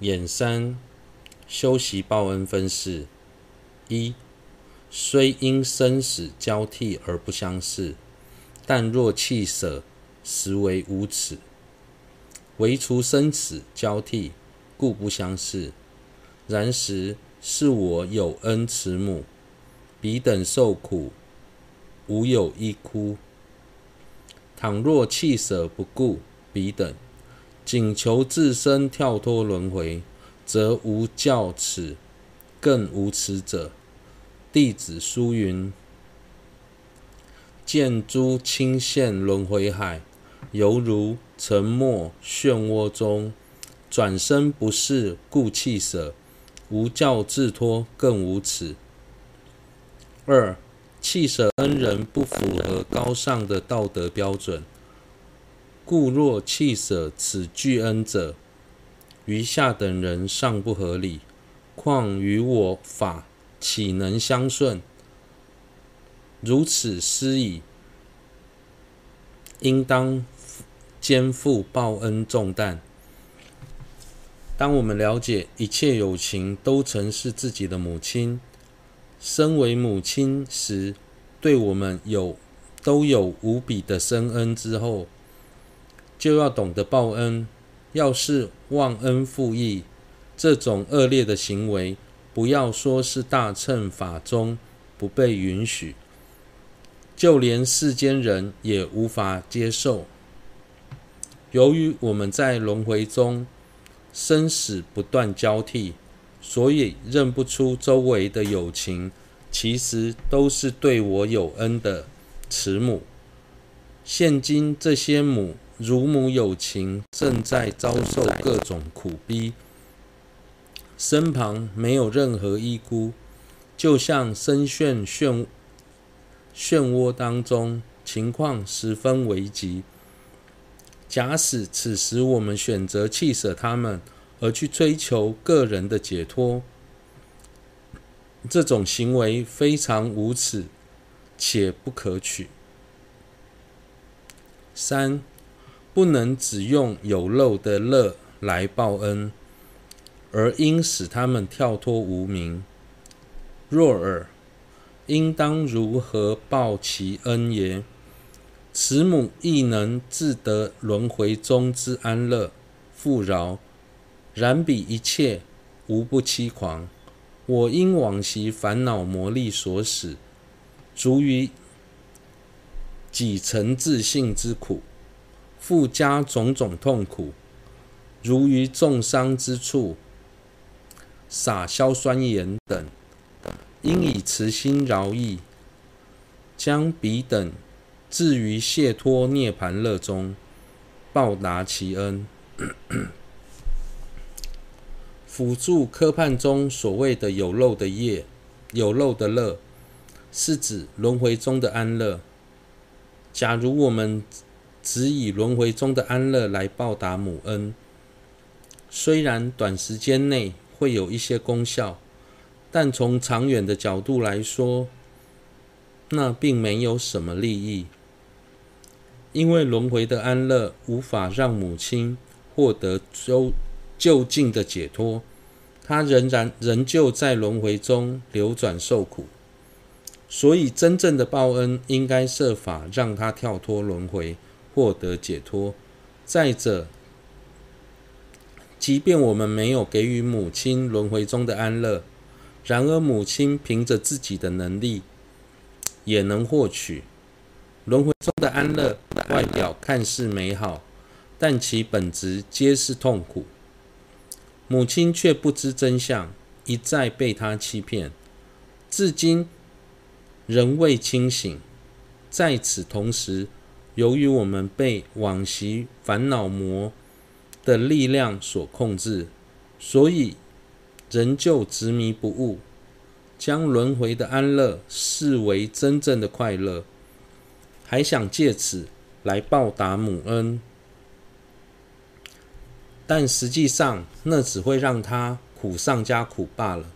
演三修习报恩分四：一、虽因生死交替而不相识，但若弃舍，实为无耻；唯除生死交替，故不相识。然时是我有恩慈母，彼等受苦，无有一哭。倘若弃舍不顾彼等，仅求自身跳脱轮回，则无教耻，更无耻者。弟子书云：见诸清陷轮回海，犹如沉没漩涡中，转身不是故弃舍，无教自脱，更无耻。二、弃舍恩人不符合高尚的道德标准。故若弃舍此巨恩者，余下等人尚不合理，况与我法岂能相顺？如此施矣，应当肩负报恩重担。当我们了解一切有情都曾是自己的母亲，身为母亲时对我们有都有无比的深恩之后，就要懂得报恩，要是忘恩负义，这种恶劣的行为，不要说是大乘法中不被允许，就连世间人也无法接受。由于我们在轮回中生死不断交替，所以认不出周围的有情，其实都是对我有恩的慈母。现今这些母。乳母有情正在遭受各种苦逼，身旁没有任何依孤，就像深陷漩漩涡当中，情况十分危急。假使此时我们选择弃舍他们，而去追求个人的解脱，这种行为非常无耻且不可取。三。不能只用有漏的乐来报恩，而应使他们跳脱无明。若尔，应当如何报其恩耶？慈母亦能自得轮回中之安乐富饶，然彼一切无不凄狂。我因往昔烦恼魔力所使，足于己成自性之苦。附加种种痛苦，如于重伤之处洒硝酸盐等，应以慈心饶益，将彼等置于解脱涅槃乐中，报答其恩。辅助科判中所谓的有漏的业、有漏的乐，是指轮回中的安乐。假如我们只以轮回中的安乐来报答母恩，虽然短时间内会有一些功效，但从长远的角度来说，那并没有什么利益。因为轮回的安乐无法让母亲获得究究竟的解脱，她仍然仍旧在轮回中流转受苦，所以真正的报恩应该设法让她跳脱轮回。获得解脱。再者，即便我们没有给予母亲轮回中的安乐，然而母亲凭着自己的能力也能获取轮回中的安乐。外表看似美好，但其本质皆是痛苦。母亲却不知真相，一再被他欺骗，至今仍未清醒。在此同时，由于我们被往昔烦恼魔的力量所控制，所以仍旧执迷不悟，将轮回的安乐视为真正的快乐，还想借此来报答母恩，但实际上那只会让他苦上加苦罢了，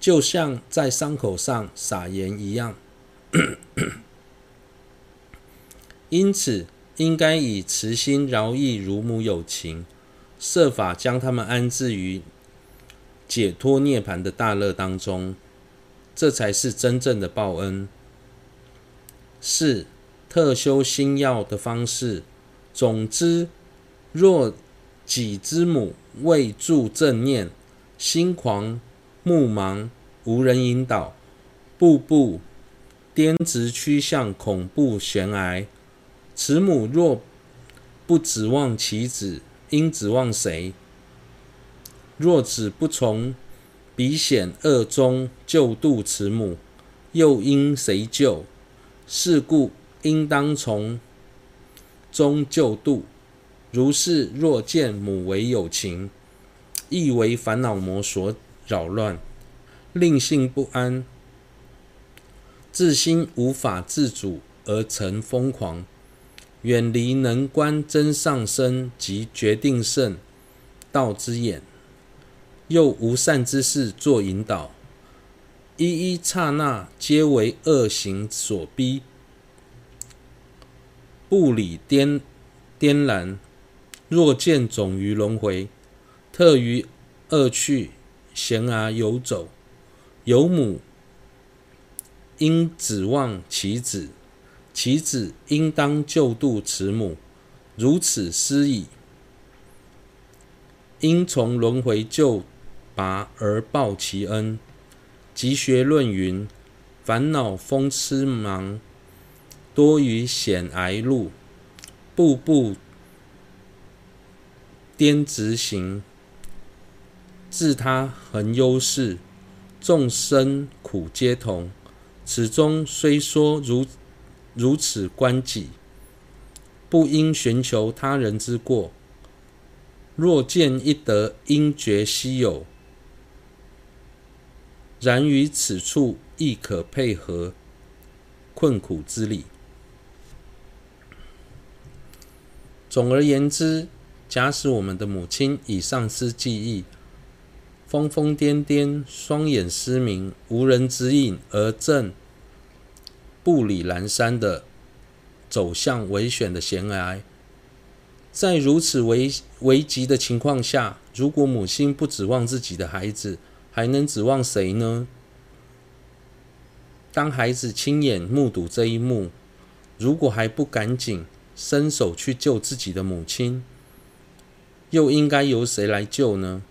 就像在伤口上撒盐一样。因此，应该以慈心饶益乳母有情，设法将他们安置于解脱涅槃的大乐当中，这才是真正的报恩。四、特修心要的方式。总之，若己之母未住正念，心狂目盲，无人引导，步步颠直趋向恐怖悬崖，慈母若不指望其子，应指望谁？若子不从彼险恶中救度慈母，又应谁救？是故应当从中救度。如是，若见母为有情，亦为烦恼魔所扰乱。令性不安，自心无法自主而成疯狂，远离能观真上身及决定胜道之眼，又无善之事作引导，一一刹那皆为恶行所逼，步履颠颠然。若见种于轮回，特于恶趣悬崖游走。有母应指望其子，其子应当救度慈母，如此思议，应从轮回救拔而报其恩。集学论云：烦恼风痴茫，多于险崖路，步步颠直行，自他恒忧事。众生苦皆同，此中虽说如如此观己，不应寻求他人之过。若见一德，应觉稀有，然于此处亦可配合困苦之理。总而言之，假使我们的母亲已丧失记忆。疯疯癫癫，双眼失明，无人指引，而正步履蹒跚的走向危险的悬崖。在如此危危急的情况下，如果母亲不指望自己的孩子，还能指望谁呢？当孩子亲眼目睹这一幕，如果还不赶紧伸手去救自己的母亲，又应该由谁来救呢？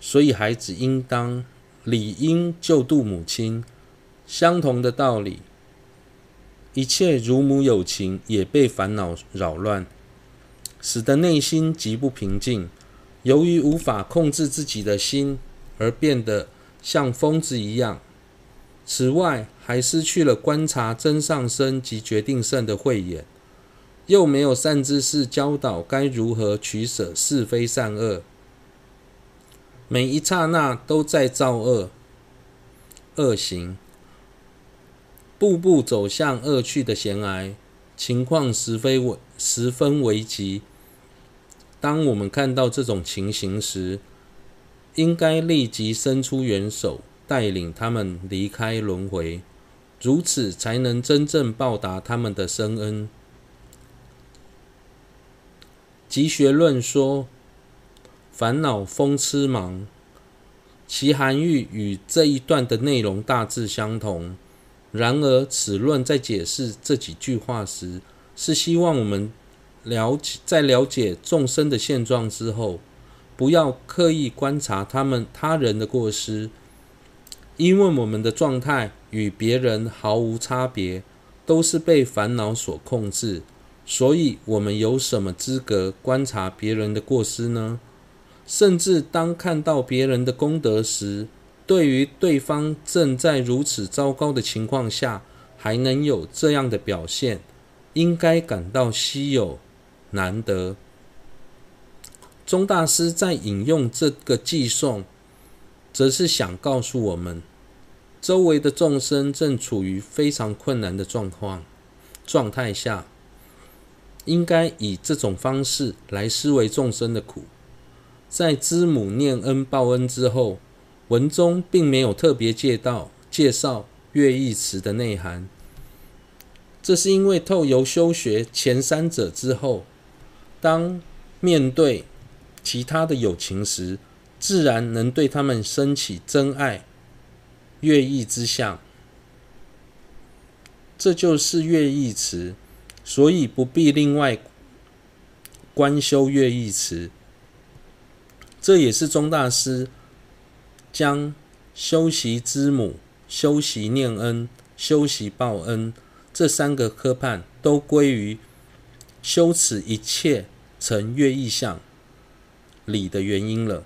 所以，孩子应当理应救度母亲。相同的道理，一切如母有情也被烦恼扰乱，使得内心极不平静。由于无法控制自己的心，而变得像疯子一样。此外，还失去了观察真上身及决定胜的慧眼，又没有善知识教导该如何取舍是非善恶。每一刹那都在造恶恶行，步步走向恶趣的悬崖，情况十分危十分危急。当我们看到这种情形时，应该立即伸出援手，带领他们离开轮回，如此才能真正报答他们的深恩。集学论说。烦恼风痴茫，其含义与这一段的内容大致相同。然而，此论在解释这几句话时，是希望我们了解，在了解众生的现状之后，不要刻意观察他们他人的过失，因为我们的状态与别人毫无差别，都是被烦恼所控制。所以，我们有什么资格观察别人的过失呢？甚至当看到别人的功德时，对于对方正在如此糟糕的情况下，还能有这样的表现，应该感到稀有难得。钟大师在引用这个寄颂，则是想告诉我们，周围的众生正处于非常困难的状况状态下，应该以这种方式来思维众生的苦。在知母念恩报恩之后，文中并没有特别介绍介绍乐义词的内涵。这是因为透由修学前三者之后，当面对其他的友情时，自然能对他们生起真爱、乐意之相。这就是乐意词，所以不必另外观修乐意词。这也是宗大师将修习之母、修习念恩、修习报恩这三个科判都归于修持一切成乐意相理的原因了。